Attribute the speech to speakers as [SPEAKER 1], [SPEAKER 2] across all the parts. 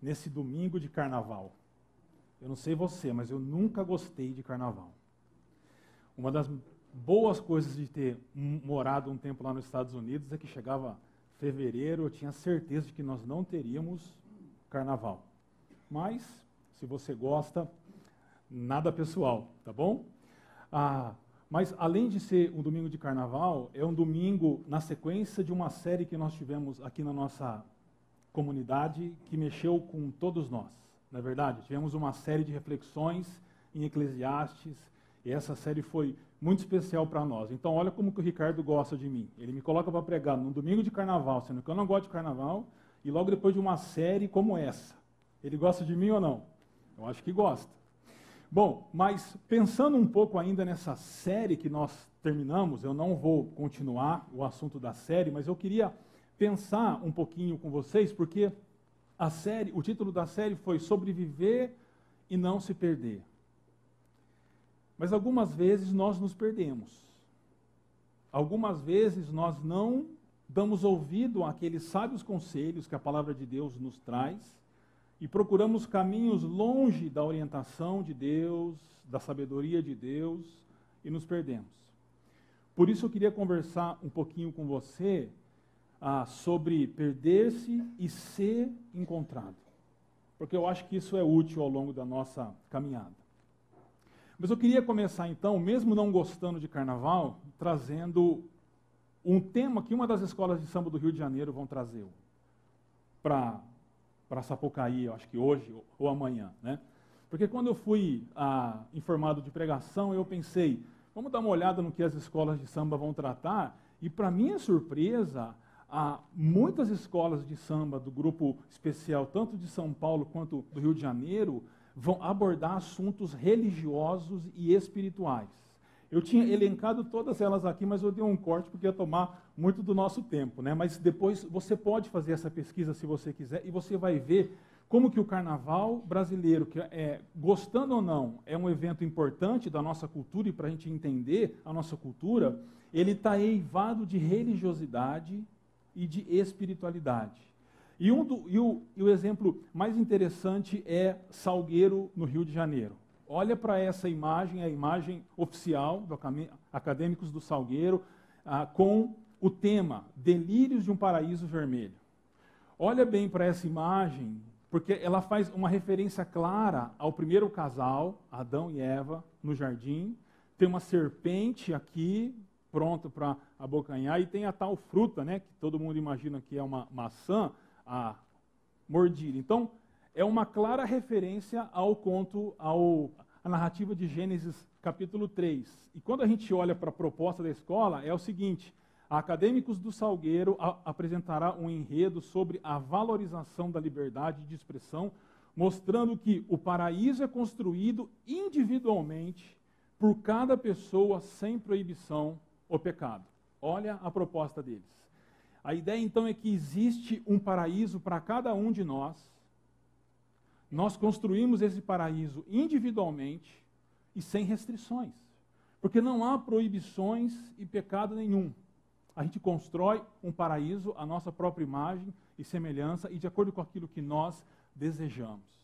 [SPEAKER 1] nesse domingo de carnaval. Eu não sei você, mas eu nunca gostei de carnaval. Uma das boas coisas de ter morado um tempo lá nos Estados Unidos é que chegava fevereiro, eu tinha certeza de que nós não teríamos carnaval. Mas, se você gosta, nada pessoal, tá bom? Ah, mas além de ser um domingo de carnaval, é um domingo na sequência de uma série que nós tivemos aqui na nossa comunidade que mexeu com todos nós. Na é verdade, tivemos uma série de reflexões em Eclesiastes e essa série foi muito especial para nós. Então, olha como que o Ricardo gosta de mim. Ele me coloca para pregar num domingo de carnaval, sendo que eu não gosto de carnaval, e logo depois de uma série como essa. Ele gosta de mim ou não? Eu acho que gosta. Bom, mas pensando um pouco ainda nessa série que nós terminamos, eu não vou continuar o assunto da série, mas eu queria pensar um pouquinho com vocês, porque a série, o título da série foi Sobreviver e não se perder. Mas algumas vezes nós nos perdemos. Algumas vezes nós não damos ouvido àqueles sábios conselhos que a palavra de Deus nos traz e procuramos caminhos longe da orientação de Deus, da sabedoria de Deus e nos perdemos. Por isso eu queria conversar um pouquinho com você ah, sobre perder-se e ser encontrado. Porque eu acho que isso é útil ao longo da nossa caminhada. Mas eu queria começar então, mesmo não gostando de carnaval, trazendo um tema que uma das escolas de samba do Rio de Janeiro vão trazer para Sapucaí, eu acho que hoje ou amanhã, né? Porque quando eu fui ah, informado de pregação, eu pensei, vamos dar uma olhada no que as escolas de samba vão tratar, e para minha surpresa, ah, muitas escolas de samba do grupo especial, tanto de São Paulo quanto do Rio de Janeiro, vão abordar assuntos religiosos e espirituais. Eu tinha elencado todas elas aqui, mas eu dei um corte porque ia tomar muito do nosso tempo, né? Mas depois você pode fazer essa pesquisa se você quiser e você vai ver como que o carnaval brasileiro, que é, gostando ou não, é um evento importante da nossa cultura e para a gente entender a nossa cultura, ele está eivado de religiosidade e de espiritualidade. E, um do, e, o, e o exemplo mais interessante é Salgueiro, no Rio de Janeiro. Olha para essa imagem, a imagem oficial do Acadêmicos do Salgueiro, ah, com o tema Delírios de um Paraíso Vermelho. Olha bem para essa imagem, porque ela faz uma referência clara ao primeiro casal, Adão e Eva, no jardim. Tem uma serpente aqui, pronta para abocanhar, e tem a tal fruta, né, que todo mundo imagina que é uma maçã, a mordida. Então, é uma clara referência ao conto, ao, à narrativa de Gênesis capítulo 3. E quando a gente olha para a proposta da escola, é o seguinte: Acadêmicos do Salgueiro a, apresentará um enredo sobre a valorização da liberdade de expressão, mostrando que o paraíso é construído individualmente por cada pessoa sem proibição ou pecado. Olha a proposta deles. A ideia então é que existe um paraíso para cada um de nós nós construímos esse paraíso individualmente e sem restrições. Porque não há proibições e pecado nenhum. A gente constrói um paraíso à nossa própria imagem e semelhança e de acordo com aquilo que nós desejamos.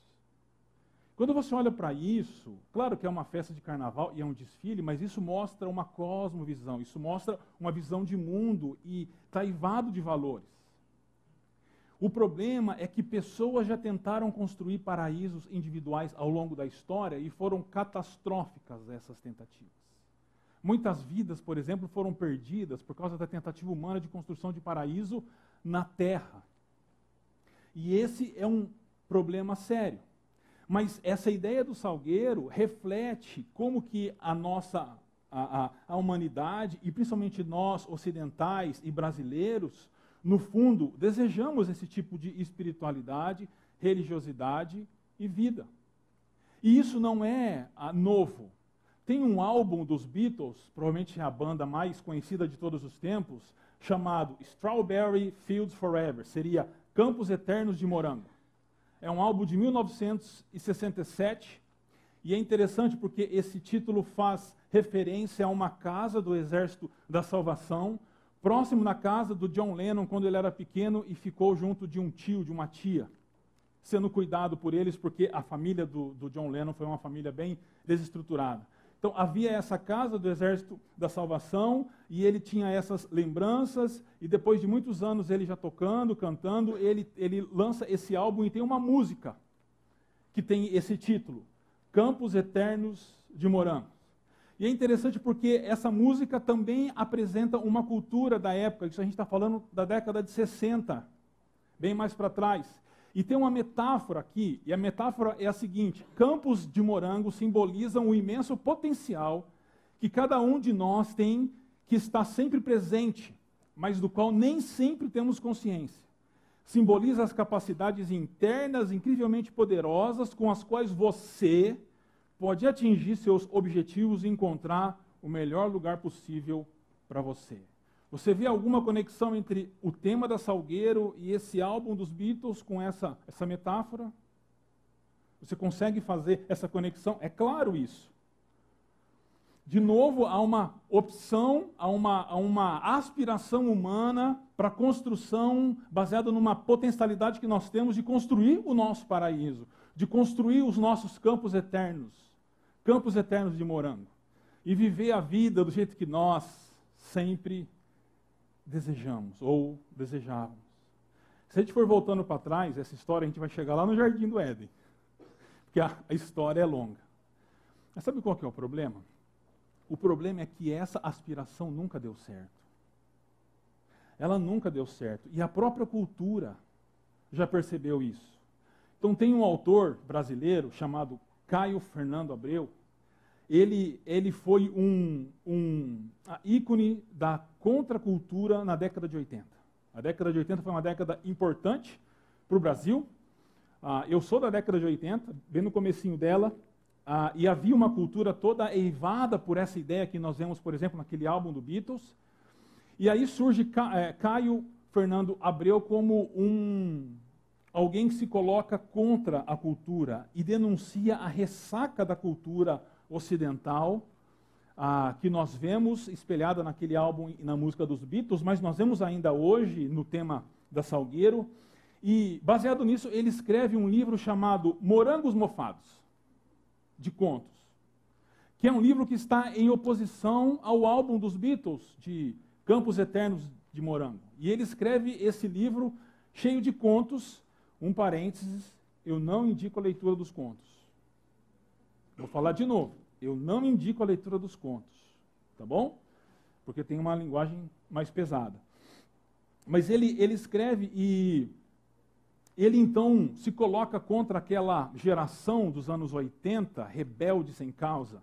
[SPEAKER 1] Quando você olha para isso, claro que é uma festa de carnaval e é um desfile, mas isso mostra uma cosmovisão, isso mostra uma visão de mundo e taivado de valores. O problema é que pessoas já tentaram construir paraísos individuais ao longo da história e foram catastróficas essas tentativas. Muitas vidas, por exemplo, foram perdidas por causa da tentativa humana de construção de paraíso na terra. E esse é um problema sério. Mas essa ideia do salgueiro reflete como que a nossa a, a, a humanidade, e principalmente nós ocidentais e brasileiros, no fundo, desejamos esse tipo de espiritualidade, religiosidade e vida. E isso não é ah, novo. Tem um álbum dos Beatles, provavelmente a banda mais conhecida de todos os tempos, chamado Strawberry Fields Forever, seria Campos Eternos de Morango. É um álbum de 1967 e é interessante porque esse título faz referência a uma casa do Exército da Salvação, próximo na casa do John Lennon quando ele era pequeno e ficou junto de um tio, de uma tia. sendo cuidado por eles, porque a família do, do John Lennon foi uma família bem desestruturada. Então havia essa casa do Exército da Salvação e ele tinha essas lembranças e depois de muitos anos ele já tocando, cantando, ele, ele lança esse álbum e tem uma música que tem esse título, Campos Eternos de Morango. E é interessante porque essa música também apresenta uma cultura da época, isso a gente está falando da década de 60, bem mais para trás. E tem uma metáfora aqui, e a metáfora é a seguinte: campos de morango simbolizam o imenso potencial que cada um de nós tem, que está sempre presente, mas do qual nem sempre temos consciência. Simboliza as capacidades internas incrivelmente poderosas com as quais você pode atingir seus objetivos e encontrar o melhor lugar possível para você. Você vê alguma conexão entre o tema da Salgueiro e esse álbum dos Beatles com essa, essa metáfora? Você consegue fazer essa conexão? É claro isso. De novo, há uma opção, há uma, há uma aspiração humana para construção baseada numa potencialidade que nós temos de construir o nosso paraíso, de construir os nossos campos eternos, campos eternos de morango, e viver a vida do jeito que nós sempre desejamos ou desejávamos. Se a gente for voltando para trás, essa história a gente vai chegar lá no Jardim do Éden, porque a, a história é longa. Mas sabe qual que é o problema? O problema é que essa aspiração nunca deu certo. Ela nunca deu certo. E a própria cultura já percebeu isso. Então, tem um autor brasileiro chamado Caio Fernando Abreu, ele, ele foi um, um ícone da contracultura na década de 80. A década de 80 foi uma década importante para o Brasil. Ah, eu sou da década de 80, bem no comecinho dela, ah, e havia uma cultura toda eivada por essa ideia que nós vemos, por exemplo, naquele álbum do Beatles. E aí surge é, Caio Fernando Abreu como um alguém que se coloca contra a cultura e denuncia a ressaca da cultura ocidental, ah, que nós vemos espelhada naquele álbum e na música dos Beatles, mas nós vemos ainda hoje no tema da Salgueiro. E, baseado nisso, ele escreve um livro chamado Morangos Mofados, de contos, que é um livro que está em oposição ao álbum dos Beatles, de Campos Eternos de Morango. E ele escreve esse livro cheio de contos, um parênteses, eu não indico a leitura dos contos. Vou falar de novo. Eu não indico a leitura dos contos, tá bom? Porque tem uma linguagem mais pesada. Mas ele, ele escreve e ele então se coloca contra aquela geração dos anos 80, rebelde sem causa,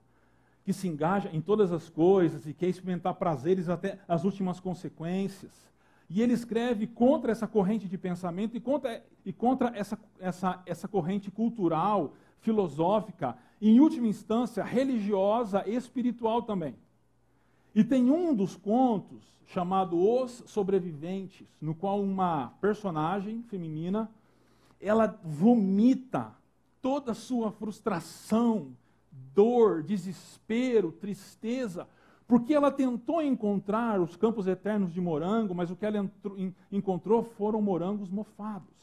[SPEAKER 1] que se engaja em todas as coisas e quer experimentar prazeres até as últimas consequências. E ele escreve contra essa corrente de pensamento e contra, e contra essa, essa, essa corrente cultural filosófica, em última instância, religiosa e espiritual também. E tem um dos contos chamado Os Sobreviventes, no qual uma personagem feminina, ela vomita toda a sua frustração, dor, desespero, tristeza, porque ela tentou encontrar os campos eternos de morango, mas o que ela encontrou foram morangos mofados.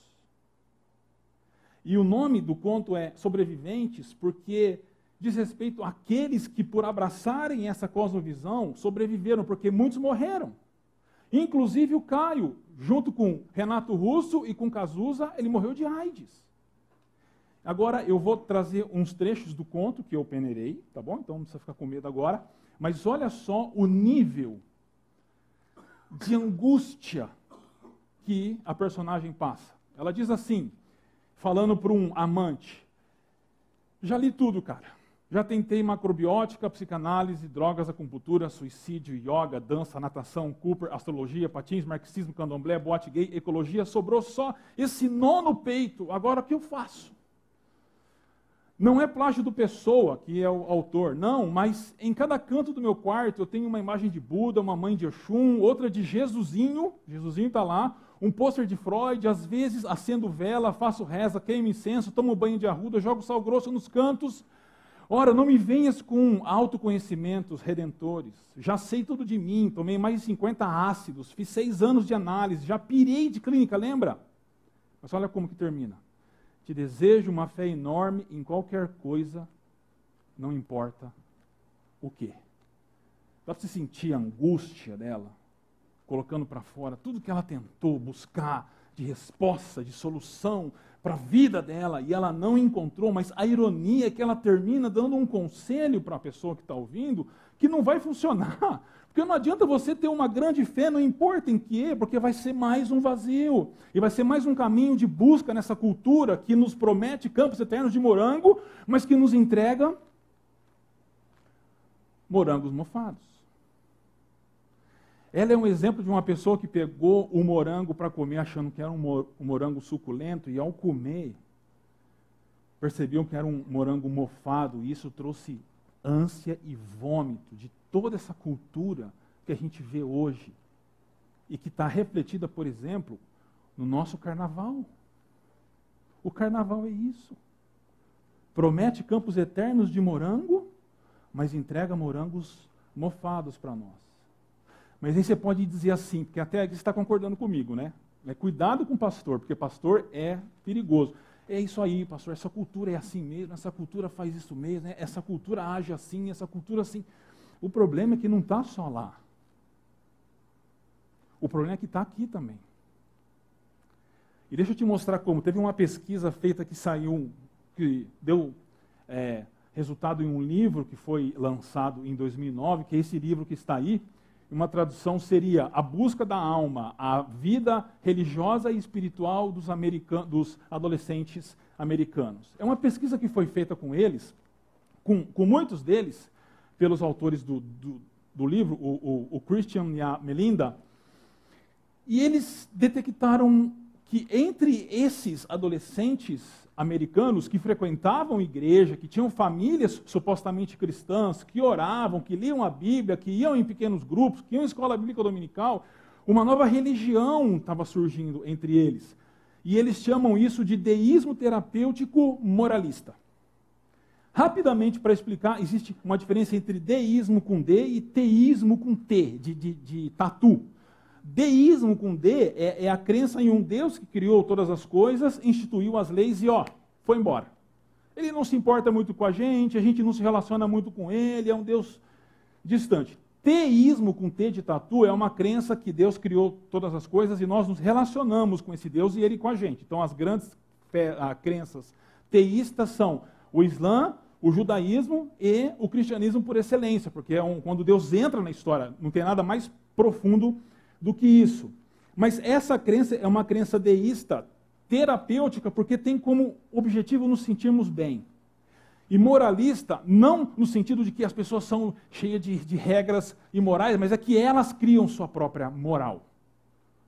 [SPEAKER 1] E o nome do conto é Sobreviventes, porque diz respeito àqueles que, por abraçarem essa cosmovisão, sobreviveram, porque muitos morreram. Inclusive o Caio, junto com Renato Russo e com Cazuza, ele morreu de AIDS. Agora eu vou trazer uns trechos do conto que eu peneirei, tá bom? Então não precisa ficar com medo agora. Mas olha só o nível de angústia que a personagem passa. Ela diz assim: falando para um amante. Já li tudo, cara. Já tentei macrobiótica, psicanálise, drogas, acupuntura, suicídio, yoga, dança, natação, Cooper, astrologia, patins, marxismo, candomblé, boate gay, ecologia. Sobrou só esse nó no peito. Agora o que eu faço? Não é plágio do Pessoa, que é o autor, não, mas em cada canto do meu quarto eu tenho uma imagem de Buda, uma mãe de Oxum, outra de Jesusinho, Jesusinho está lá, um pôster de Freud, às vezes acendo vela, faço reza, queimo incenso, tomo banho de arruda, jogo sal grosso nos cantos. Ora, não me venhas com autoconhecimentos redentores. Já sei tudo de mim, tomei mais de 50 ácidos, fiz seis anos de análise, já pirei de clínica, lembra? Mas olha como que termina. te desejo uma fé enorme em qualquer coisa, não importa o que. Dá para você sentir a angústia dela, colocando para fora tudo que ela tentou buscar de resposta, de solução para a vida dela e ela não encontrou, mas a ironia é que ela termina dando um conselho para a pessoa que está ouvindo que não vai funcionar. Porque não adianta você ter uma grande fé, não importa em que, porque vai ser mais um vazio. E vai ser mais um caminho de busca nessa cultura que nos promete campos eternos de morango, mas que nos entrega morangos mofados. Ela é um exemplo de uma pessoa que pegou o morango para comer, achando que era um morango suculento, e ao comer, percebiam que era um morango mofado, e isso trouxe ânsia e vômito de toda essa cultura que a gente vê hoje e que está refletida, por exemplo, no nosso carnaval. O carnaval é isso. Promete campos eternos de morango, mas entrega morangos mofados para nós. Mas aí você pode dizer assim, porque até aqui você está concordando comigo, né? É, cuidado com o pastor, porque pastor é perigoso. É isso aí, pastor, essa cultura é assim mesmo, essa cultura faz isso mesmo, né? essa cultura age assim, essa cultura assim. O problema é que não está só lá. O problema é que está aqui também. E deixa eu te mostrar como. Teve uma pesquisa feita que saiu, que deu é, resultado em um livro que foi lançado em 2009, que é esse livro que está aí. Uma tradução seria A Busca da Alma, a vida religiosa e espiritual dos, dos adolescentes americanos. É uma pesquisa que foi feita com eles, com, com muitos deles, pelos autores do, do, do livro, o, o, o Christian e a Melinda, e eles detectaram que entre esses adolescentes americanos que frequentavam igreja, que tinham famílias supostamente cristãs, que oravam, que liam a Bíblia, que iam em pequenos grupos, que iam em escola bíblica dominical, uma nova religião estava surgindo entre eles. E eles chamam isso de deísmo terapêutico moralista. Rapidamente, para explicar, existe uma diferença entre deísmo com D e teísmo com T, de, de, de tatu. Deísmo com D é, é, a crença em um Deus que criou todas as coisas, instituiu as leis e ó, foi embora. Ele não se importa muito com a gente, a gente não se relaciona muito com ele, é um Deus distante. Teísmo com T de tatu é uma crença que Deus criou todas as coisas e nós nos relacionamos com esse Deus e ele com a gente. Então as grandes fé, a, crenças teístas são o Islã, o judaísmo e o cristianismo por excelência, porque é um, quando Deus entra na história, não tem nada mais profundo do que isso. Mas essa crença é uma crença deísta, terapêutica, porque tem como objetivo nos sentirmos bem. E moralista, não no sentido de que as pessoas são cheias de, de regras imorais, mas é que elas criam sua própria moral,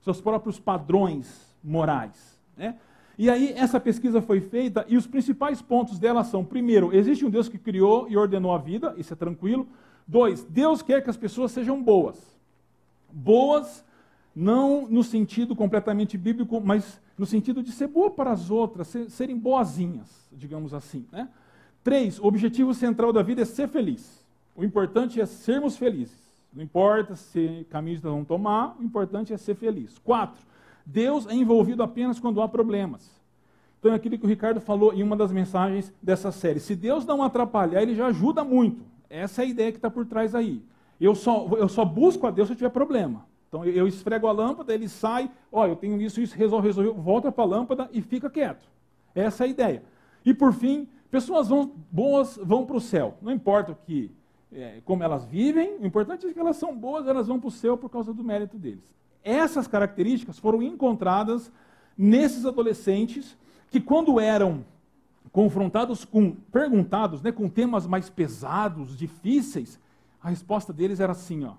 [SPEAKER 1] seus próprios padrões morais. Né? E aí, essa pesquisa foi feita e os principais pontos dela são: primeiro, existe um Deus que criou e ordenou a vida, isso é tranquilo. Dois, Deus quer que as pessoas sejam boas boas, não no sentido completamente bíblico, mas no sentido de ser boa para as outras, ser, serem boazinhas, digamos assim. Né? Três, o objetivo central da vida é ser feliz. O importante é sermos felizes. Não importa se caminhos vão tomar, o importante é ser feliz. Quatro, Deus é envolvido apenas quando há problemas. Então é aquilo que o Ricardo falou em uma das mensagens dessa série. Se Deus não atrapalhar, ele já ajuda muito. Essa é a ideia que está por trás aí. Eu só, eu só busco a Deus se eu tiver problema. Então eu esfrego a lâmpada, ele sai, ó, eu tenho isso, isso, resolve, resolve, volta para a lâmpada e fica quieto. Essa é a ideia. E por fim, pessoas vão, boas vão para o céu. Não importa o que, é, como elas vivem, o importante é que elas são boas, elas vão para o céu por causa do mérito deles. Essas características foram encontradas nesses adolescentes que, quando eram confrontados com, perguntados, né, com temas mais pesados, difíceis, a resposta deles era assim, ó.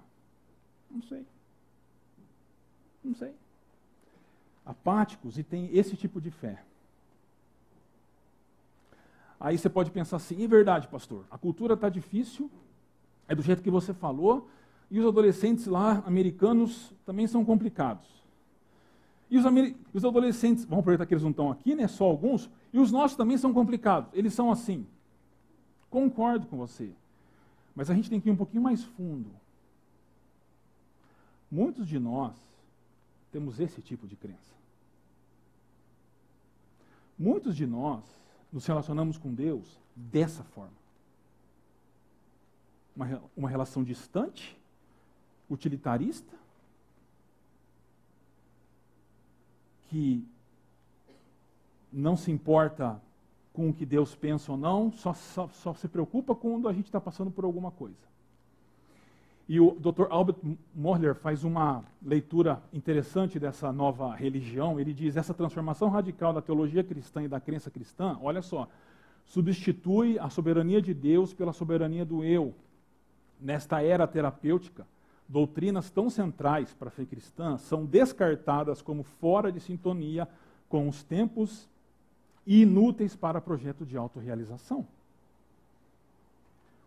[SPEAKER 1] Não sei. Não sei. Apáticos e tem esse tipo de fé. Aí você pode pensar assim, é verdade, pastor, a cultura está difícil, é do jeito que você falou, e os adolescentes lá, americanos, também são complicados. E os, os adolescentes, vamos aproveitar que eles não estão aqui, né, só alguns, e os nossos também são complicados, eles são assim. Concordo com você. Mas a gente tem que ir um pouquinho mais fundo. Muitos de nós temos esse tipo de crença. Muitos de nós nos relacionamos com Deus dessa forma. Uma, uma relação distante, utilitarista, que não se importa com o que Deus pensa ou não, só, só, só se preocupa quando a gente está passando por alguma coisa. E o Dr. Albert Mohler faz uma leitura interessante dessa nova religião. Ele diz: essa transformação radical da teologia cristã e da crença cristã, olha só, substitui a soberania de Deus pela soberania do eu. Nesta era terapêutica, doutrinas tão centrais para a fé cristã são descartadas como fora de sintonia com os tempos e inúteis para projeto de autorrealização.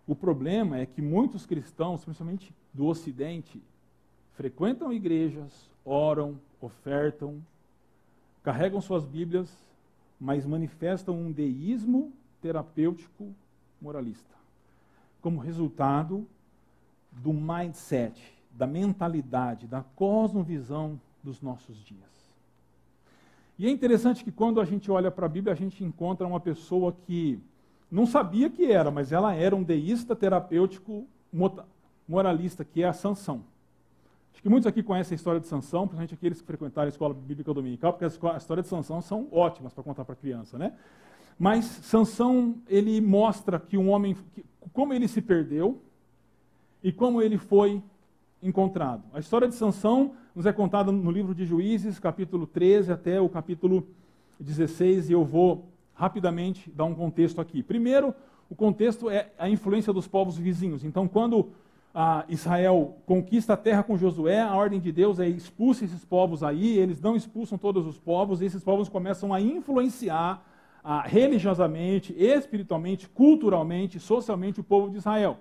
[SPEAKER 1] O problema é que muitos cristãos, principalmente do Ocidente, frequentam igrejas, oram, ofertam, carregam suas Bíblias, mas manifestam um deísmo terapêutico moralista, como resultado do mindset, da mentalidade, da cosmovisão dos nossos dias. E é interessante que quando a gente olha para a Bíblia, a gente encontra uma pessoa que não sabia que era, mas ela era um deísta terapêutico moralista, que é a Sansão. Acho que muitos aqui conhecem a história de Sansão, principalmente aqueles que frequentaram a escola bíblica dominical, porque as histórias de Sansão são ótimas para contar para criança, né? Mas Sansão, ele mostra que um homem, como ele se perdeu e como ele foi encontrado. A história de Sansão nos é contada no livro de Juízes, capítulo 13 até o capítulo 16, e eu vou rapidamente dar um contexto aqui. Primeiro, o contexto é a influência dos povos vizinhos. Então, quando ah, Israel conquista a terra com Josué, a ordem de Deus é expulsa esses povos aí, eles não expulsam todos os povos, e esses povos começam a influenciar ah, religiosamente, espiritualmente, culturalmente, socialmente o povo de Israel.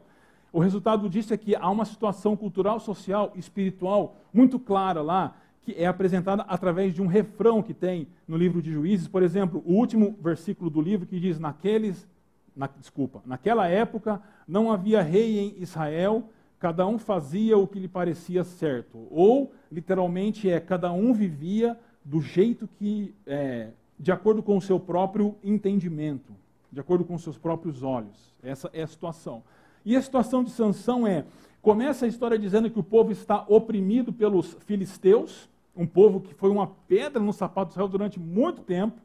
[SPEAKER 1] O resultado disso é que há uma situação cultural, social, espiritual muito clara lá, que é apresentada através de um refrão que tem no livro de Juízes. Por exemplo, o último versículo do livro que diz: Naqueles, na, desculpa, naquela época não havia rei em Israel, cada um fazia o que lhe parecia certo. Ou, literalmente, é cada um vivia do jeito que, é, de acordo com o seu próprio entendimento, de acordo com os seus próprios olhos. Essa é a situação. E a situação de Sansão é: começa a história dizendo que o povo está oprimido pelos filisteus, um povo que foi uma pedra no sapato de Israel durante muito tempo,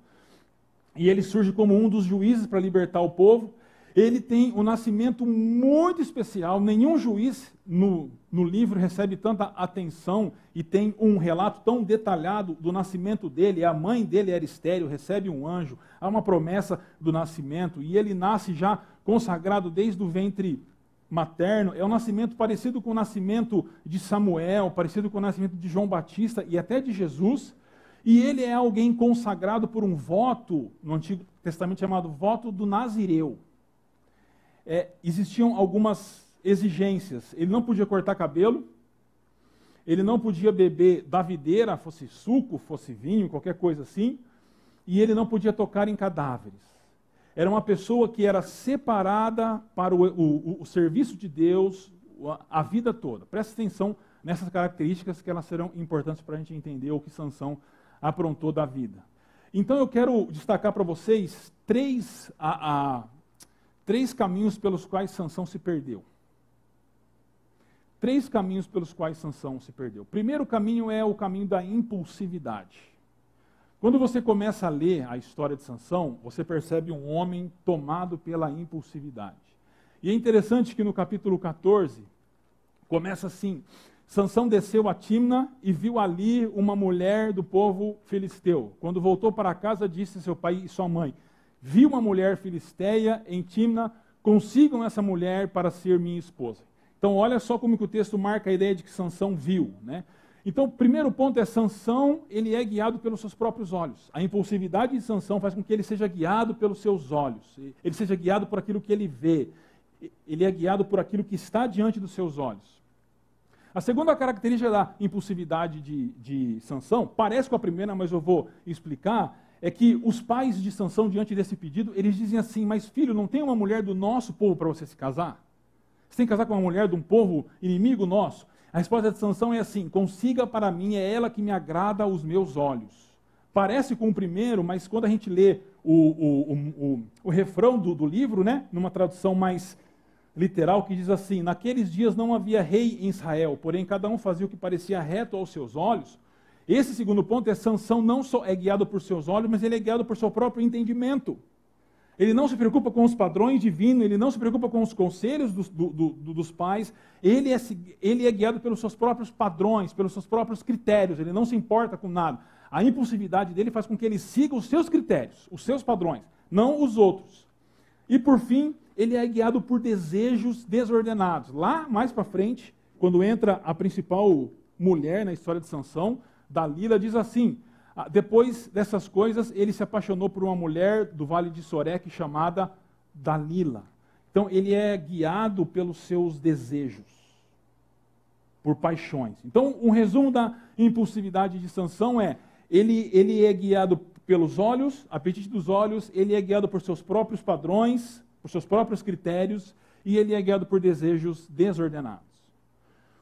[SPEAKER 1] e ele surge como um dos juízes para libertar o povo. Ele tem um nascimento muito especial, nenhum juiz no, no livro recebe tanta atenção e tem um relato tão detalhado do nascimento dele. A mãe dele era estéreo, recebe um anjo, há uma promessa do nascimento, e ele nasce já consagrado desde o ventre materno, é um nascimento parecido com o nascimento de Samuel, parecido com o nascimento de João Batista e até de Jesus. E ele é alguém consagrado por um voto, no Antigo Testamento chamado voto do Nazireu. É, existiam algumas exigências. Ele não podia cortar cabelo, ele não podia beber da videira, fosse suco, fosse vinho, qualquer coisa assim, e ele não podia tocar em cadáveres era uma pessoa que era separada para o, o, o serviço de Deus a, a vida toda. Presta atenção nessas características que elas serão importantes para a gente entender o que Sansão aprontou da vida. Então eu quero destacar para vocês três, a, a, três caminhos pelos quais Sansão se perdeu. Três caminhos pelos quais Sansão se perdeu. O primeiro caminho é o caminho da impulsividade. Quando você começa a ler a história de Sansão, você percebe um homem tomado pela impulsividade. E é interessante que no capítulo 14 começa assim: Sansão desceu a Timna e viu ali uma mulher do povo filisteu. Quando voltou para casa, disse seu pai e sua mãe: Vi uma mulher filisteia em Timna, consigam essa mulher para ser minha esposa. Então, olha só como que o texto marca a ideia de que Sansão viu, né? Então, o primeiro ponto é Sansão, ele é guiado pelos seus próprios olhos. A impulsividade de Sansão faz com que ele seja guiado pelos seus olhos. Ele seja guiado por aquilo que ele vê. Ele é guiado por aquilo que está diante dos seus olhos. A segunda característica da impulsividade de, de Sansão, parece com a primeira, mas eu vou explicar, é que os pais de Sansão, diante desse pedido, eles dizem assim, mas filho, não tem uma mulher do nosso povo para você se casar? Você tem que casar com uma mulher de um povo inimigo nosso? A resposta de Sansão é assim: consiga para mim, é ela que me agrada aos meus olhos. Parece com o primeiro, mas quando a gente lê o, o, o, o refrão do, do livro, né? numa tradução mais literal, que diz assim: Naqueles dias não havia rei em Israel, porém cada um fazia o que parecia reto aos seus olhos. Esse segundo ponto é Sansão não só é guiado por seus olhos, mas ele é guiado por seu próprio entendimento. Ele não se preocupa com os padrões divinos, ele não se preocupa com os conselhos dos, do, do, dos pais, ele é, ele é guiado pelos seus próprios padrões, pelos seus próprios critérios, ele não se importa com nada. A impulsividade dele faz com que ele siga os seus critérios, os seus padrões, não os outros. E por fim, ele é guiado por desejos desordenados. Lá mais para frente, quando entra a principal mulher na história de Sansão, Dalila diz assim: depois dessas coisas, ele se apaixonou por uma mulher do Vale de Sorek chamada Dalila. Então, ele é guiado pelos seus desejos, por paixões. Então, um resumo da impulsividade de Sansão é: ele, ele é guiado pelos olhos, apetite dos olhos, ele é guiado por seus próprios padrões, por seus próprios critérios, e ele é guiado por desejos desordenados.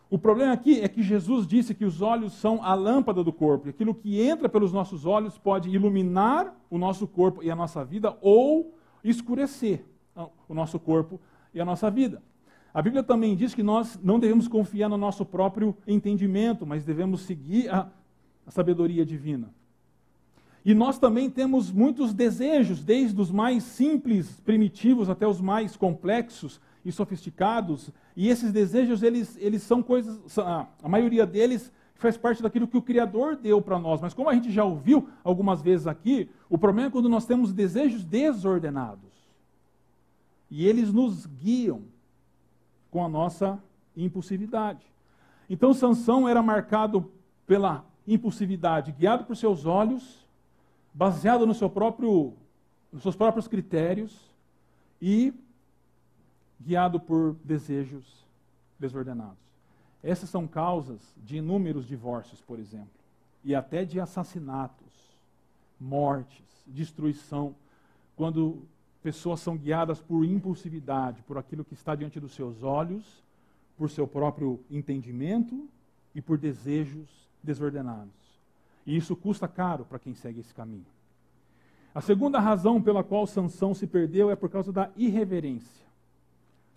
[SPEAKER 1] O problema aqui é que Jesus disse que os olhos são a lâmpada do corpo. Aquilo que entra pelos nossos olhos pode iluminar o nosso corpo e a nossa vida ou escurecer o nosso corpo e a nossa vida. A Bíblia também diz que nós não devemos confiar no nosso próprio entendimento, mas devemos seguir a, a sabedoria divina. E nós também temos muitos desejos, desde os mais simples, primitivos, até os mais complexos, e sofisticados, e esses desejos, eles, eles são coisas, a maioria deles faz parte daquilo que o Criador deu para nós. Mas como a gente já ouviu algumas vezes aqui, o problema é quando nós temos desejos desordenados. E eles nos guiam com a nossa impulsividade. Então Sansão era marcado pela impulsividade, guiado por seus olhos, baseado no seu próprio, nos seus próprios critérios e guiado por desejos desordenados. Essas são causas de inúmeros divórcios, por exemplo, e até de assassinatos, mortes, destruição, quando pessoas são guiadas por impulsividade, por aquilo que está diante dos seus olhos, por seu próprio entendimento e por desejos desordenados. E isso custa caro para quem segue esse caminho. A segunda razão pela qual Sansão se perdeu é por causa da irreverência.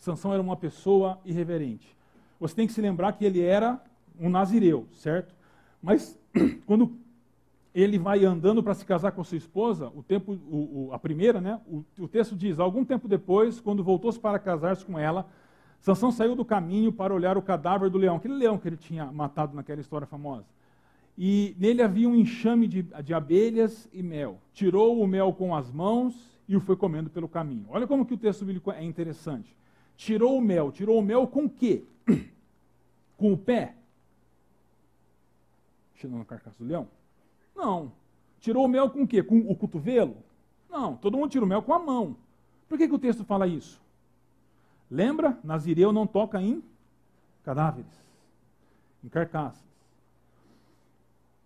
[SPEAKER 1] Sansão era uma pessoa irreverente. Você tem que se lembrar que ele era um nazireu, certo? Mas quando ele vai andando para se casar com sua esposa, o tempo, o, o, a primeira, né? O, o, texto diz: algum tempo depois, quando voltou-se para casar-se com ela, Sansão saiu do caminho para olhar o cadáver do leão, aquele leão que ele tinha matado naquela história famosa. E nele havia um enxame de, de abelhas e mel. Tirou o mel com as mãos e o foi comendo pelo caminho. Olha como que o texto bíblico é interessante tirou o mel. Tirou o mel com o quê? Com o pé? Tirando a carcaça do leão? Não. Tirou o mel com o quê? Com o cotovelo? Não. Todo mundo tira o mel com a mão. Por que, que o texto fala isso? Lembra? Nazireu não toca em cadáveres, em carcaças.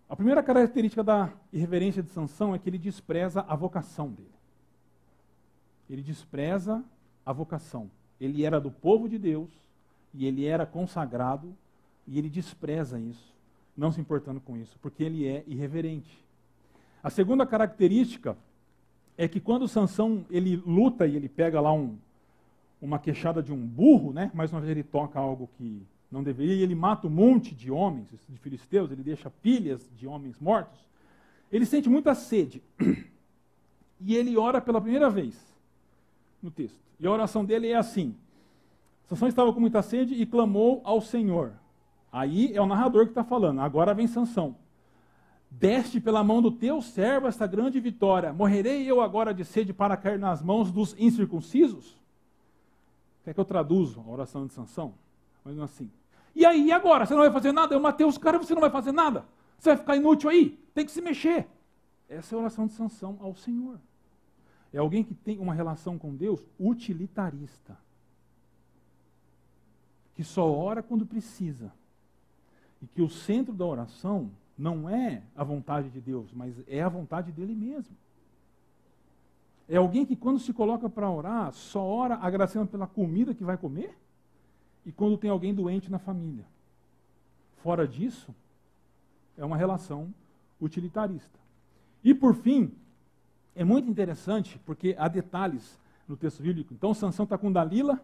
[SPEAKER 1] A primeira característica da irreverência de Sansão é que ele despreza a vocação dele. Ele despreza a vocação. Ele era do povo de Deus e ele era consagrado e ele despreza isso, não se importando com isso, porque ele é irreverente. A segunda característica é que quando Sansão ele luta e ele pega lá um, uma queixada de um burro, né? mais uma vez ele toca algo que não deveria, e ele mata um monte de homens, de filisteus, ele deixa pilhas de homens mortos, ele sente muita sede. E ele ora pela primeira vez no texto. E a oração dele é assim: Sansão estava com muita sede e clamou ao Senhor. Aí é o narrador que está falando. Agora vem Sansão. Deste pela mão do teu servo esta grande vitória. Morrerei eu agora de sede para cair nas mãos dos incircuncisos? Quer que eu traduzo a oração de Sansão? Mas não assim. E aí, e agora? Você não vai fazer nada? Eu matei os caras, você não vai fazer nada? Você vai ficar inútil aí? Tem que se mexer. Essa é a oração de Sansão ao Senhor. É alguém que tem uma relação com Deus utilitarista. Que só ora quando precisa. E que o centro da oração não é a vontade de Deus, mas é a vontade dele mesmo. É alguém que, quando se coloca para orar, só ora agradecendo pela comida que vai comer e quando tem alguém doente na família. Fora disso, é uma relação utilitarista. E por fim, é muito interessante porque há detalhes no texto bíblico. Então Sansão está com Dalila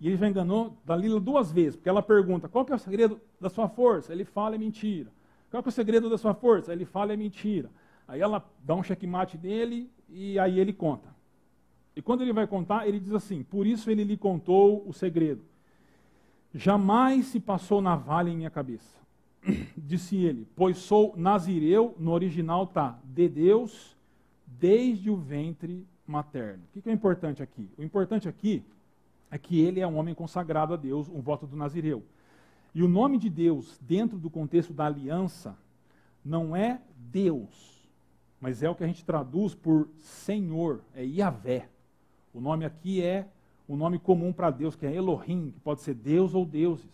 [SPEAKER 1] e ele já enganou Dalila duas vezes, porque ela pergunta: qual que é o segredo da sua força? Ele fala é mentira. Qual que é o segredo da sua força? Ele fala é mentira. Aí ela dá um checkmate nele e aí ele conta. E quando ele vai contar, ele diz assim: Por isso ele lhe contou o segredo. Jamais se passou navalha em minha cabeça. Disse ele: Pois sou nazireu, no original tá, de Deus, desde o ventre materno. O que é importante aqui? O importante aqui é que ele é um homem consagrado a Deus, um voto do nazireu. E o nome de Deus, dentro do contexto da aliança, não é Deus, mas é o que a gente traduz por Senhor, é Yahvé. O nome aqui é o nome comum para Deus, que é Elohim, que pode ser Deus ou deuses.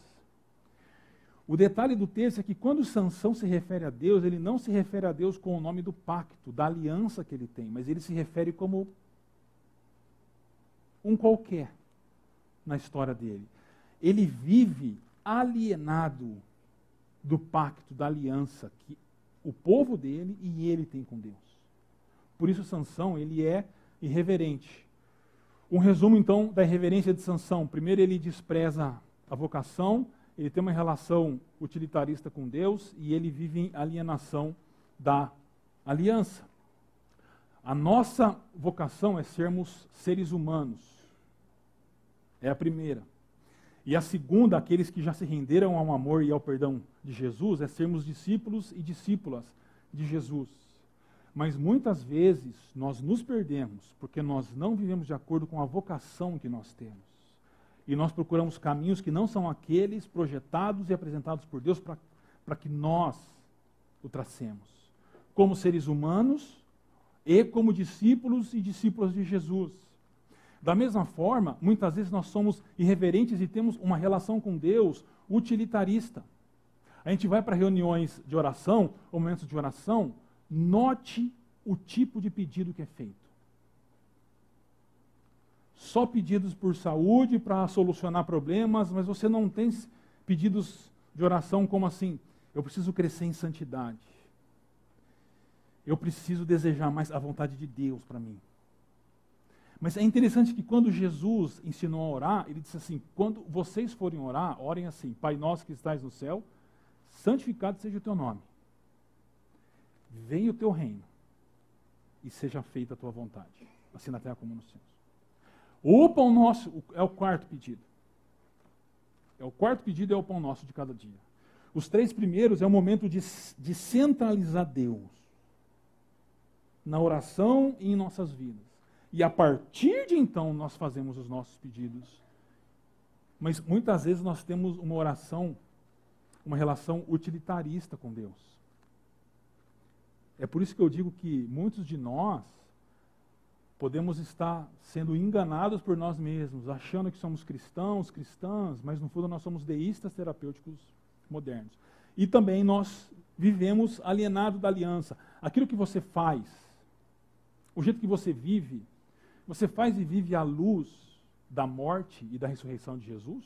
[SPEAKER 1] O detalhe do texto é que quando Sansão se refere a Deus, ele não se refere a Deus com o nome do pacto, da aliança que ele tem, mas ele se refere como um qualquer na história dele. Ele vive alienado do pacto, da aliança que o povo dele e ele tem com Deus. Por isso Sansão, ele é irreverente. Um resumo então da irreverência de Sansão. Primeiro ele despreza a vocação, ele tem uma relação utilitarista com Deus e ele vive em alienação da aliança. A nossa vocação é sermos seres humanos. É a primeira. E a segunda, aqueles que já se renderam ao amor e ao perdão de Jesus, é sermos discípulos e discípulas de Jesus. Mas muitas vezes nós nos perdemos porque nós não vivemos de acordo com a vocação que nós temos. E nós procuramos caminhos que não são aqueles projetados e apresentados por Deus para que nós o tracemos. Como seres humanos e como discípulos e discípulas de Jesus. Da mesma forma, muitas vezes nós somos irreverentes e temos uma relação com Deus utilitarista. A gente vai para reuniões de oração, ou momentos de oração, note o tipo de pedido que é feito. Só pedidos por saúde, para solucionar problemas, mas você não tem pedidos de oração como assim: eu preciso crescer em santidade. Eu preciso desejar mais a vontade de Deus para mim. Mas é interessante que quando Jesus ensinou a orar, ele disse assim: quando vocês forem orar, orem assim: Pai nosso que estás no céu, santificado seja o teu nome. Venha o teu reino e seja feita a tua vontade, assim na terra como nos céus. O pão nosso é o quarto pedido. É o quarto pedido é o pão nosso de cada dia. Os três primeiros é o momento de, de centralizar Deus na oração e em nossas vidas. E a partir de então nós fazemos os nossos pedidos. Mas muitas vezes nós temos uma oração, uma relação utilitarista com Deus. É por isso que eu digo que muitos de nós podemos estar sendo enganados por nós mesmos, achando que somos cristãos, cristãs, mas no fundo nós somos deístas terapêuticos modernos. E também nós vivemos alienado da aliança. Aquilo que você faz, o jeito que você vive, você faz e vive à luz da morte e da ressurreição de Jesus?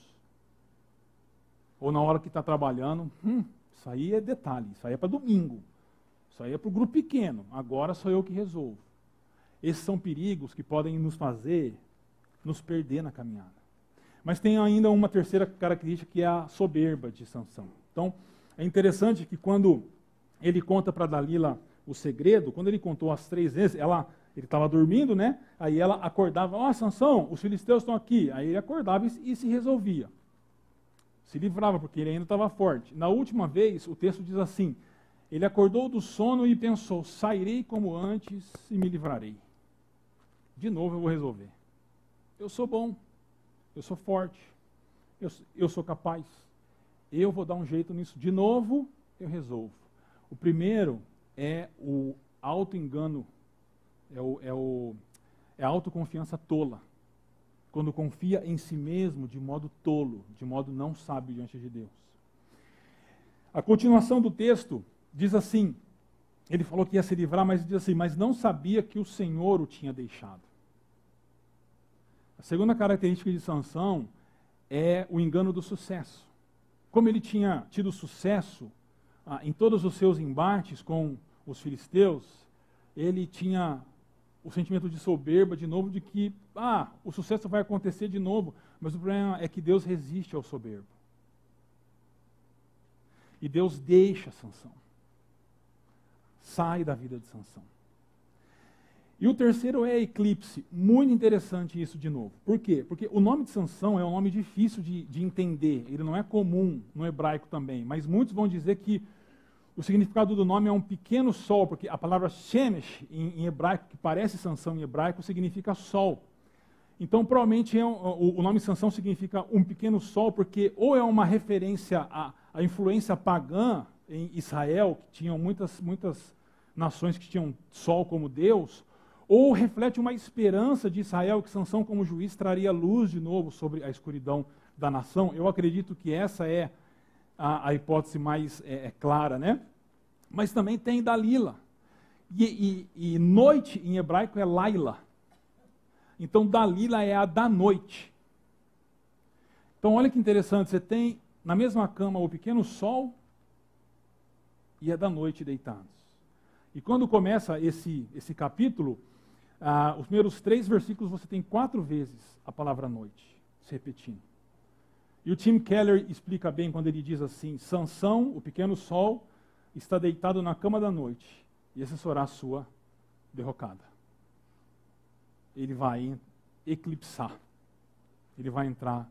[SPEAKER 1] Ou na hora que está trabalhando, hum, isso aí é detalhe, isso aí é para domingo, isso aí é para o grupo pequeno, agora sou eu que resolvo. Esses são perigos que podem nos fazer nos perder na caminhada. Mas tem ainda uma terceira característica que é a soberba de Sansão. Então, é interessante que quando ele conta para Dalila o segredo, quando ele contou as três vezes, ela ele estava dormindo, né? Aí ela acordava, ó, oh, Sansão, os filisteus estão aqui. Aí ele acordava e, e se resolvia. Se livrava, porque ele ainda estava forte. Na última vez, o texto diz assim: ele acordou do sono e pensou: sairei como antes e me livrarei. De novo eu vou resolver. Eu sou bom, eu sou forte, eu, eu sou capaz. Eu vou dar um jeito nisso. De novo eu resolvo. O primeiro é o auto-engano é, o, é, o, é a autoconfiança tola. Quando confia em si mesmo de modo tolo, de modo não sábio diante de Deus. A continuação do texto diz assim: ele falou que ia se livrar, mas diz assim, mas não sabia que o Senhor o tinha deixado. A segunda característica de Sansão é o engano do sucesso. Como ele tinha tido sucesso ah, em todos os seus embates com os filisteus, ele tinha o sentimento de soberba de novo, de que, ah, o sucesso vai acontecer de novo. Mas o problema é que Deus resiste ao soberbo. E Deus deixa Sansão. Sai da vida de Sansão. E o terceiro é eclipse. Muito interessante isso de novo. Por quê? Porque o nome de Sansão é um nome difícil de, de entender. Ele não é comum no hebraico também. Mas muitos vão dizer que o significado do nome é um pequeno sol, porque a palavra Shemesh, em, em hebraico, que parece Sansão em hebraico, significa sol. Então, provavelmente, é um, o, o, nome Sansão significa um pequeno sol, porque ou é uma referência à, à, influência pagã em Israel, que tinham muitas, muitas nações que tinham sol como Deus, ou reflete uma esperança de Israel que Sansão, como juiz, traria luz de novo sobre a escuridão da nação. Eu acredito que essa é a, a hipótese mais é, é, clara, né? Mas também tem Dalila. E, e, e, noite em hebraico é Laila. Então Dalila é a da noite. Então olha que interessante, você tem na mesma cama o pequeno sol e é da noite deitados. E quando começa esse, esse capítulo, ah, os primeiros três versículos você tem quatro vezes a palavra noite se repetindo. E o Tim Keller explica bem quando ele diz assim: Sansão, o pequeno sol, está deitado na cama da noite, e essa será a sua derrocada. Ele vai eclipsar, ele vai entrar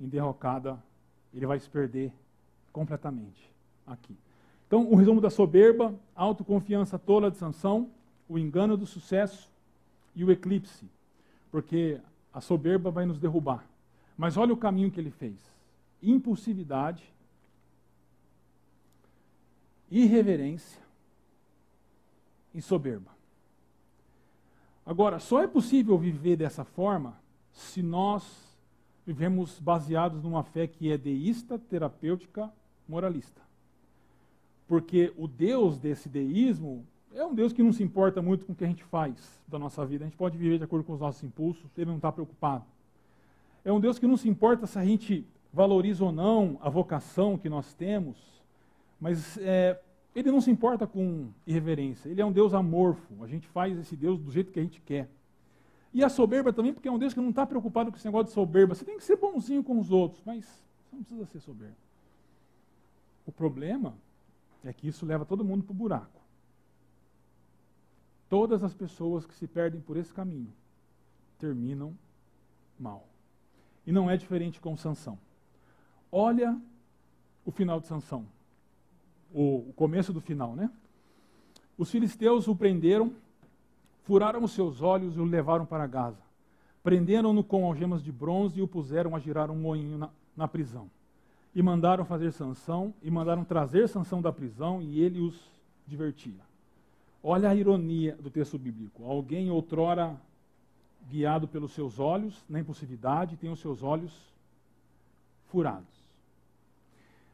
[SPEAKER 1] em derrocada, ele vai se perder completamente aqui. Então, o resumo da soberba, a autoconfiança tola de Sansão, o engano do sucesso e o eclipse, porque a soberba vai nos derrubar. Mas olha o caminho que ele fez: impulsividade, irreverência e soberba. Agora, só é possível viver dessa forma se nós vivemos baseados numa fé que é deísta, terapêutica, moralista. Porque o Deus desse deísmo é um Deus que não se importa muito com o que a gente faz da nossa vida. A gente pode viver de acordo com os nossos impulsos, ele não está preocupado. É um Deus que não se importa se a gente valoriza ou não a vocação que nós temos, mas é, ele não se importa com irreverência. Ele é um Deus amorfo. A gente faz esse Deus do jeito que a gente quer. E a soberba também, porque é um Deus que não está preocupado com esse negócio de soberba. Você tem que ser bonzinho com os outros, mas você não precisa ser soberbo. O problema é que isso leva todo mundo para o buraco. Todas as pessoas que se perdem por esse caminho terminam mal. E não é diferente com Sansão. Olha o final de Sansão. O, o começo do final, né? Os filisteus o prenderam, furaram os seus olhos e o levaram para Gaza. Prenderam-no com algemas de bronze e o puseram a girar um moinho na, na prisão. E mandaram fazer Sansão, e mandaram trazer Sansão da prisão, e ele os divertia. Olha a ironia do texto bíblico. Alguém outrora guiado pelos seus olhos, na impulsividade, tem os seus olhos furados.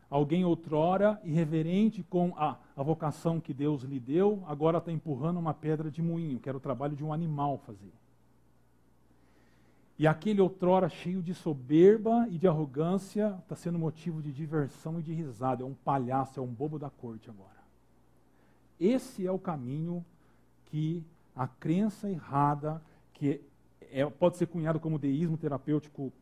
[SPEAKER 1] Alguém outrora irreverente com a, a vocação que Deus lhe deu, agora está empurrando uma pedra de moinho, que era o trabalho de um animal fazer. E aquele outrora cheio de soberba e de arrogância está sendo motivo de diversão e de risada. É um palhaço, é um bobo da corte agora. Esse é o caminho que a crença errada, que é, pode ser cunhado como deísmo terapêutico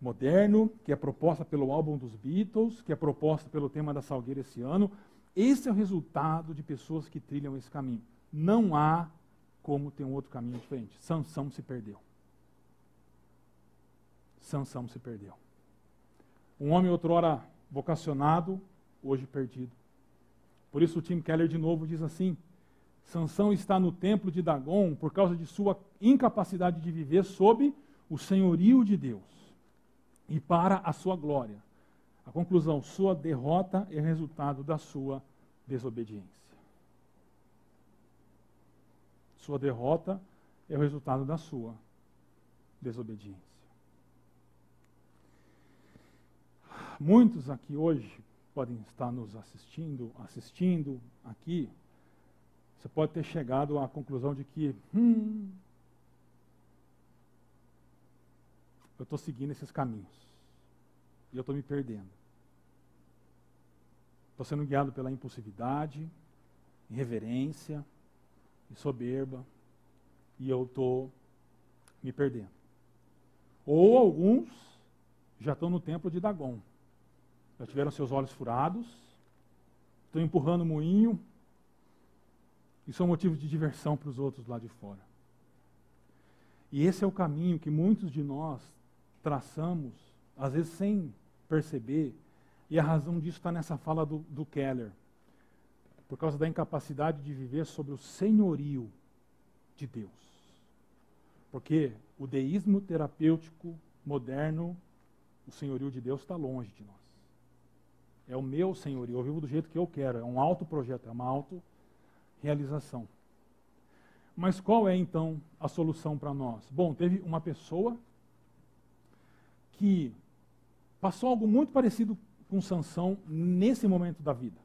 [SPEAKER 1] moderno, que é proposta pelo álbum dos Beatles, que é proposta pelo tema da Salgueira esse ano. Esse é o resultado de pessoas que trilham esse caminho. Não há como ter um outro caminho diferente. Sansão se perdeu. Sansão se perdeu. Um homem outrora vocacionado, hoje perdido. Por isso o Tim Keller de novo diz assim: Sansão está no templo de Dagon por causa de sua incapacidade de viver sob o senhorio de Deus e para a sua glória. A conclusão, sua derrota é resultado da sua desobediência. Sua derrota é o resultado da sua desobediência. Muitos aqui hoje podem estar nos assistindo, assistindo aqui, você pode ter chegado à conclusão de que, hum, eu estou seguindo esses caminhos e eu estou me perdendo. Estou sendo guiado pela impulsividade, irreverência e soberba. e eu estou me perdendo. Ou alguns já estão no templo de Dagon. Já tiveram seus olhos furados, estão empurrando o moinho e são motivo de diversão para os outros lá de fora. E esse é o caminho que muitos de nós traçamos, às vezes sem perceber, e a razão disso está nessa fala do, do Keller. Por causa da incapacidade de viver sobre o senhorio de Deus. Porque o deísmo terapêutico moderno, o senhorio de Deus está longe de nós. É o meu senhorio, eu vivo do jeito que eu quero, é um auto-projeto, é uma auto-realização. Mas qual é então a solução para nós? Bom, teve uma pessoa que passou algo muito parecido com Sansão nesse momento da vida.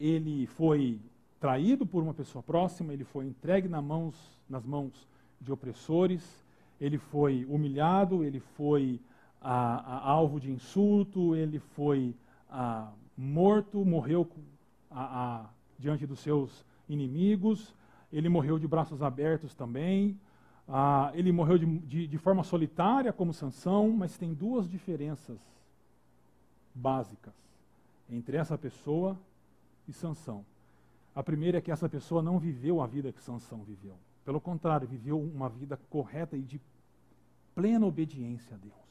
[SPEAKER 1] Ele foi traído por uma pessoa próxima, ele foi entregue nas mãos, nas mãos de opressores, ele foi humilhado, ele foi a, a, alvo de insulto, ele foi a, morto, morreu diante dos seus inimigos, ele morreu de braços abertos também, ele morreu de, de, de forma solitária como Sansão, mas tem duas diferenças básicas entre essa pessoa e Sansão. A primeira é que essa pessoa não viveu a vida que Sansão viveu. Pelo contrário, viveu uma vida correta e de plena obediência a Deus.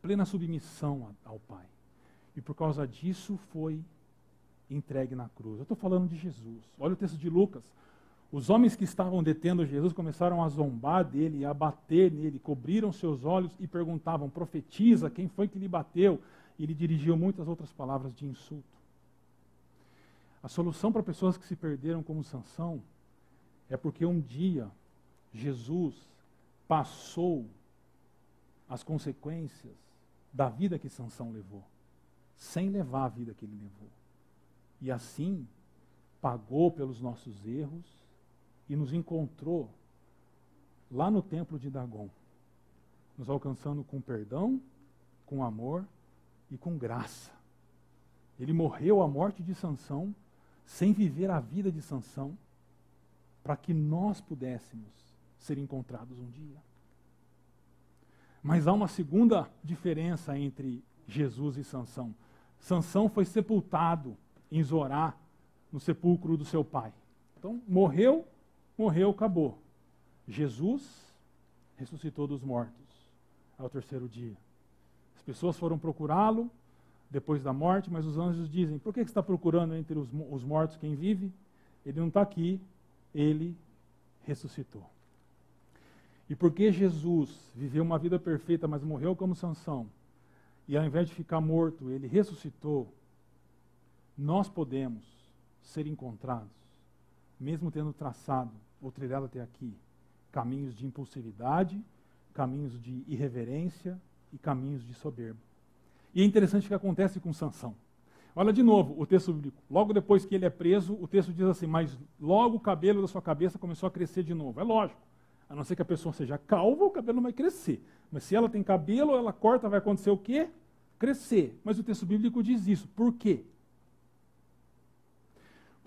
[SPEAKER 1] Plena submissão ao Pai. E por causa disso foi entregue na cruz. Eu estou falando de Jesus. Olha o texto de Lucas. Os homens que estavam detendo Jesus começaram a zombar dele, a bater nele, cobriram seus olhos e perguntavam: profetiza, quem foi que lhe bateu? E ele dirigiu muitas outras palavras de insulto. A solução para pessoas que se perderam como Sansão é porque um dia Jesus passou as consequências da vida que Sansão levou, sem levar a vida que ele levou. E assim pagou pelos nossos erros e nos encontrou lá no templo de Dagon, nos alcançando com perdão, com amor e com graça. Ele morreu a morte de Sansão sem viver a vida de Sansão, para que nós pudéssemos ser encontrados um dia. Mas há uma segunda diferença entre Jesus e Sansão. Sansão foi sepultado em Zorá, no sepulcro do seu pai. Então, morreu morreu, acabou. Jesus ressuscitou dos mortos ao terceiro dia. As pessoas foram procurá-lo depois da morte, mas os anjos dizem: Por que está procurando entre os mortos quem vive? Ele não está aqui, ele ressuscitou. E porque Jesus viveu uma vida perfeita, mas morreu como Sansão, e ao invés de ficar morto, ele ressuscitou, nós podemos ser encontrados, mesmo tendo traçado ou trilhado até aqui caminhos de impulsividade, caminhos de irreverência e caminhos de soberba. E é interessante o que acontece com Sansão. Olha de novo o texto bíblico. Logo depois que ele é preso, o texto diz assim: Mas logo o cabelo da sua cabeça começou a crescer de novo. É lógico. A não ser que a pessoa seja calva, o cabelo não vai crescer. Mas se ela tem cabelo, ela corta, vai acontecer o quê? Crescer. Mas o texto bíblico diz isso. Por quê?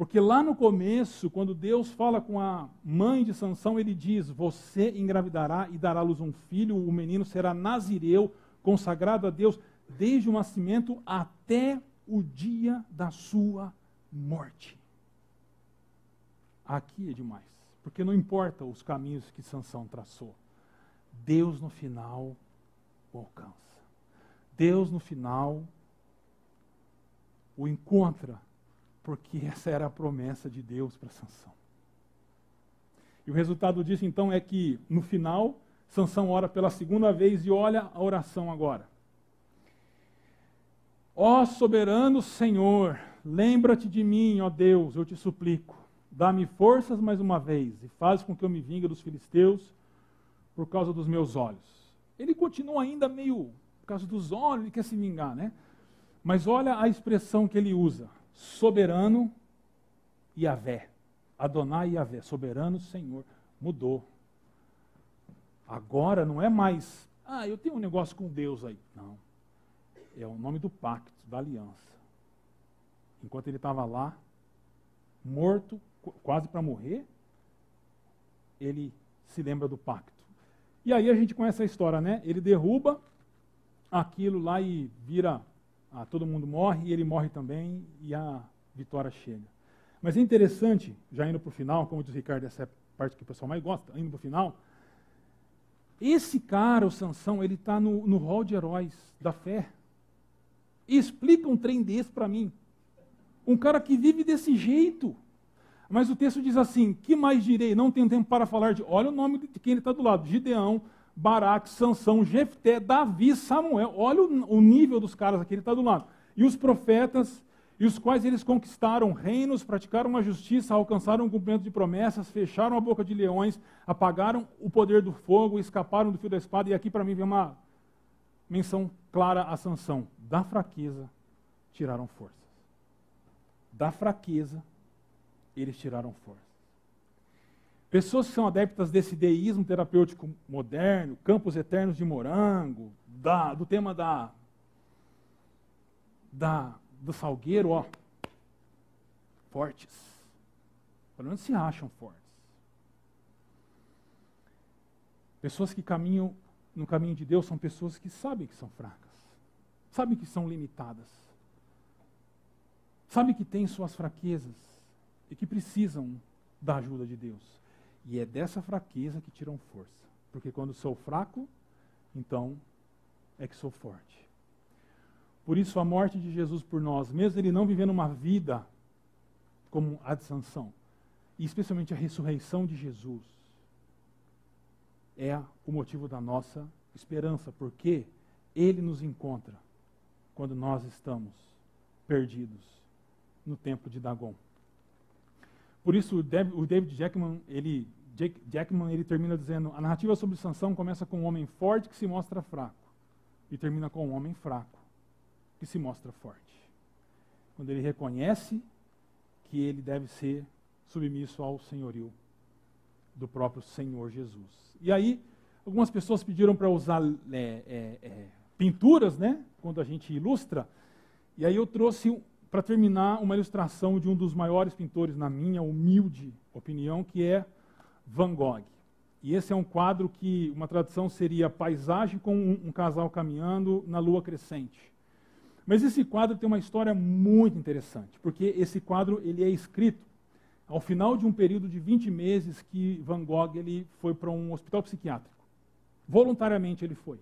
[SPEAKER 1] Porque lá no começo, quando Deus fala com a mãe de Sansão, ele diz: Você engravidará e dará à luz um filho, o menino será nazireu, consagrado a Deus desde o nascimento até o dia da sua morte. Aqui é demais, porque não importa os caminhos que Sansão traçou. Deus no final o alcança. Deus no final o encontra porque essa era a promessa de Deus para Sansão. E o resultado disso então é que no final Sansão ora pela segunda vez e olha a oração agora. Ó soberano Senhor, lembra-te de mim, ó Deus, eu te suplico. Dá-me forças mais uma vez e faz com que eu me vingue dos filisteus por causa dos meus olhos. Ele continua ainda meio por causa dos olhos, ele quer se vingar, né? Mas olha a expressão que ele usa soberano Yahvé. Adonai Yahvé, soberano Senhor. Mudou. Agora não é mais, ah, eu tenho um negócio com Deus aí. Não. É o nome do pacto, da aliança. Enquanto ele estava lá, morto, quase para morrer, ele se lembra do pacto. E aí a gente conhece a história, né? Ele derruba aquilo lá e vira, ah, todo mundo morre, e ele morre também, e a vitória chega. Mas é interessante, já indo para o final, como diz o Ricardo, essa é a parte que o pessoal mais gosta, indo para o final, esse cara, o Sansão, ele está no, no hall de heróis da fé. E explica um trem desse para mim. Um cara que vive desse jeito. Mas o texto diz assim: que mais direi? Não tenho tempo para falar de. Olha o nome de quem ele está do lado: Gideão, Baraque, Sansão, Jefté, Davi, Samuel. Olha o, o nível dos caras aqui, ele está do lado. E os profetas, e os quais eles conquistaram reinos, praticaram a justiça, alcançaram o cumprimento de promessas, fecharam a boca de leões, apagaram o poder do fogo, escaparam do fio da espada. E aqui para mim vem uma menção clara a Sansão. Da fraqueza tiraram forças. Da fraqueza eles tiraram forças. Pessoas que são adeptas desse deísmo terapêutico moderno, campos eternos de morango, da, do tema da, da, do salgueiro, ó, fortes. Pelo menos se acham fortes. Pessoas que caminham no caminho de Deus são pessoas que sabem que são fracas, sabem que são limitadas, sabem que têm suas fraquezas e que precisam da ajuda de Deus. E é dessa fraqueza que tiram força. Porque quando sou fraco, então é que sou forte. Por isso, a morte de Jesus por nós, mesmo ele não vivendo uma vida como a de Sansão, e especialmente a ressurreição de Jesus, é o motivo da nossa esperança, porque ele nos encontra quando nós estamos perdidos no tempo de Dagon. Por isso, o David Jackman, ele, Jackman, ele termina dizendo: a narrativa sobre Sansão começa com um homem forte que se mostra fraco e termina com um homem fraco que se mostra forte. Quando ele reconhece que ele deve ser submisso ao senhorio do próprio Senhor Jesus. E aí, algumas pessoas pediram para usar é, é, é, pinturas, né, quando a gente ilustra. E aí eu trouxe para terminar, uma ilustração de um dos maiores pintores, na minha humilde opinião, que é Van Gogh. E esse é um quadro que uma tradução seria paisagem com um, um casal caminhando na lua crescente. Mas esse quadro tem uma história muito interessante, porque esse quadro ele é escrito ao final de um período de 20 meses que Van Gogh ele foi para um hospital psiquiátrico. Voluntariamente ele foi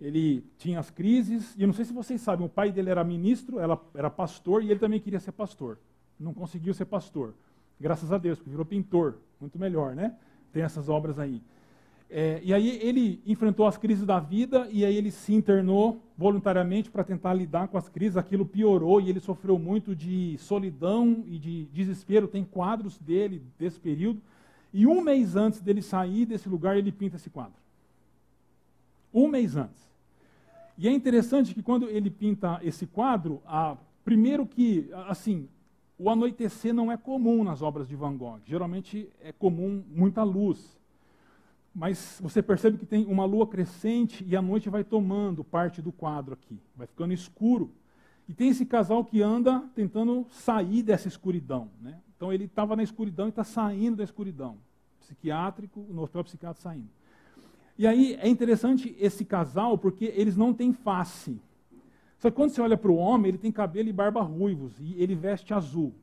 [SPEAKER 1] ele tinha as crises, e eu não sei se vocês sabem, o pai dele era ministro, ela era pastor, e ele também queria ser pastor. Não conseguiu ser pastor. Graças a Deus, porque virou pintor, muito melhor, né? Tem essas obras aí. É, e aí ele enfrentou as crises da vida, e aí ele se internou voluntariamente para tentar lidar com as crises, aquilo piorou, e ele sofreu muito de solidão e de desespero. Tem quadros dele desse período, e um mês antes dele sair desse lugar, ele pinta esse quadro. Um mês antes. E é interessante que quando ele pinta esse quadro, a, primeiro que, assim, o anoitecer não é comum nas obras de Van Gogh. Geralmente é comum muita luz. Mas você percebe que tem uma lua crescente e a noite vai tomando parte do quadro aqui, vai ficando escuro. E tem esse casal que anda tentando sair dessa escuridão. Né? Então ele estava na escuridão e está saindo da escuridão. Psiquiátrico, no hospital psiquiátrico saindo. E aí é interessante esse casal porque eles não têm face. Só que quando você olha para o homem, ele tem cabelo e barba ruivos e ele veste azul.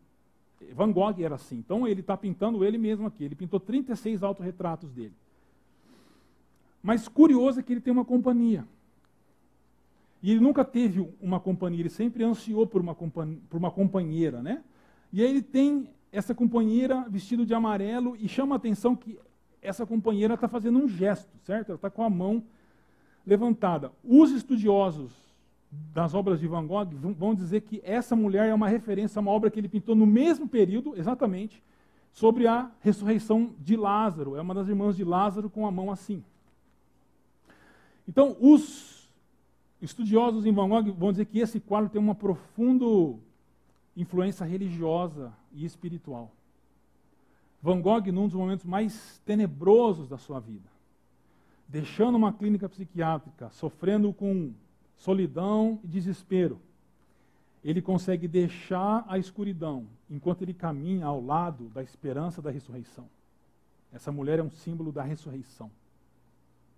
[SPEAKER 1] Van Gogh era assim. Então ele está pintando ele mesmo aqui. Ele pintou 36 autorretratos dele. Mas curioso é que ele tem uma companhia. E ele nunca teve uma companhia, ele sempre ansiou por uma, por uma companheira, né? E aí ele tem essa companheira vestida de amarelo e chama a atenção que essa companheira está fazendo um gesto, certo? Ela está com a mão levantada. Os estudiosos das obras de Van Gogh vão dizer que essa mulher é uma referência a uma obra que ele pintou no mesmo período, exatamente, sobre a ressurreição de Lázaro. É uma das irmãs de Lázaro com a mão assim. Então, os estudiosos em Van Gogh vão dizer que esse quadro tem uma profunda influência religiosa e espiritual. Van Gogh num dos momentos mais tenebrosos da sua vida, deixando uma clínica psiquiátrica, sofrendo com solidão e desespero. ele consegue deixar a escuridão enquanto ele caminha ao lado da esperança da ressurreição. Essa mulher é um símbolo da ressurreição,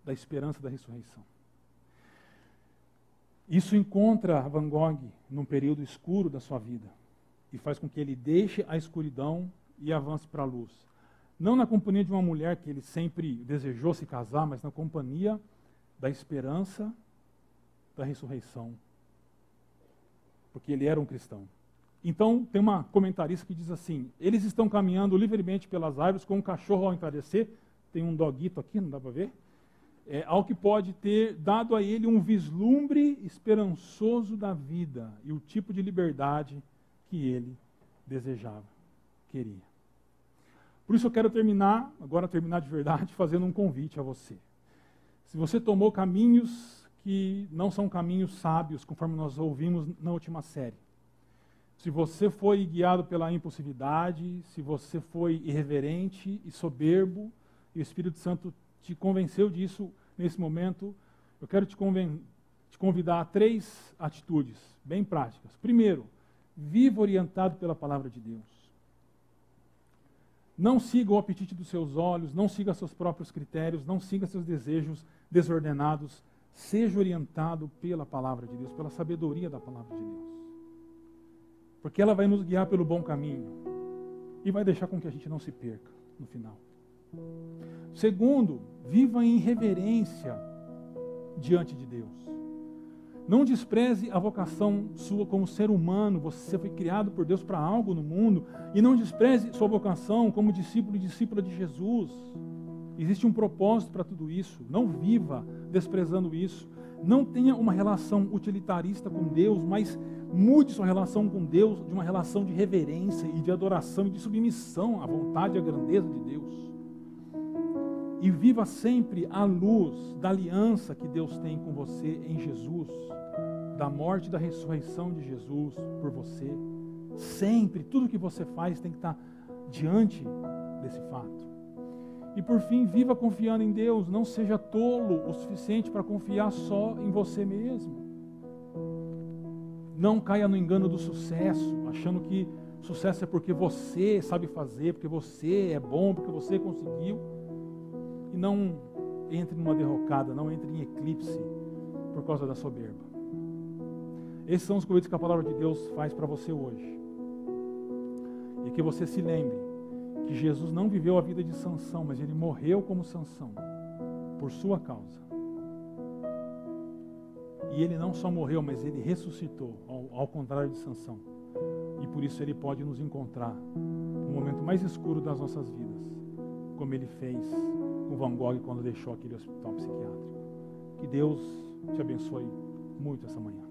[SPEAKER 1] da esperança da ressurreição. Isso encontra Van Gogh num período escuro da sua vida e faz com que ele deixe a escuridão e avance para a luz. Não na companhia de uma mulher que ele sempre desejou se casar, mas na companhia da esperança da ressurreição. Porque ele era um cristão. Então, tem uma comentarista que diz assim: eles estão caminhando livremente pelas árvores com um cachorro ao entardecer. Tem um doguito aqui, não dá para ver? é, ao que pode ter dado a ele um vislumbre esperançoso da vida e o tipo de liberdade que ele desejava, queria. Por isso eu quero terminar, agora terminar de verdade, fazendo um convite a você. Se você tomou caminhos que não são caminhos sábios, conforme nós ouvimos na última série, se você foi guiado pela impulsividade, se você foi irreverente e soberbo, e o Espírito Santo te convenceu disso nesse momento, eu quero te, te convidar a três atitudes bem práticas. Primeiro, viva orientado pela palavra de Deus. Não siga o apetite dos seus olhos, não siga seus próprios critérios, não siga seus desejos desordenados. Seja orientado pela palavra de Deus, pela sabedoria da palavra de Deus. Porque ela vai nos guiar pelo bom caminho e vai deixar com que a gente não se perca no final. Segundo, viva em reverência diante de Deus. Não despreze a vocação sua como ser humano, você foi criado por Deus para algo no mundo, e não despreze sua vocação como discípulo e discípula de Jesus. Existe um propósito para tudo isso. Não viva desprezando isso. Não tenha uma relação utilitarista com Deus, mas mude sua relação com Deus de uma relação de reverência e de adoração e de submissão à vontade e à grandeza de Deus e viva sempre à luz da aliança que Deus tem com você em Jesus, da morte e da ressurreição de Jesus por você. Sempre, tudo que você faz tem que estar diante desse fato. E por fim, viva confiando em Deus, não seja tolo o suficiente para confiar só em você mesmo. Não caia no engano do sucesso, achando que sucesso é porque você sabe fazer, porque você é bom, porque você conseguiu não entre numa derrocada, não entre em eclipse por causa da soberba. Esses são os convites que a palavra de Deus faz para você hoje. E que você se lembre que Jesus não viveu a vida de Sansão, mas ele morreu como Sansão por sua causa. E ele não só morreu, mas ele ressuscitou, ao, ao contrário de Sansão. E por isso ele pode nos encontrar no momento mais escuro das nossas vidas, como ele fez com Van Gogh quando deixou aquele hospital psiquiátrico. Que Deus te abençoe muito essa manhã.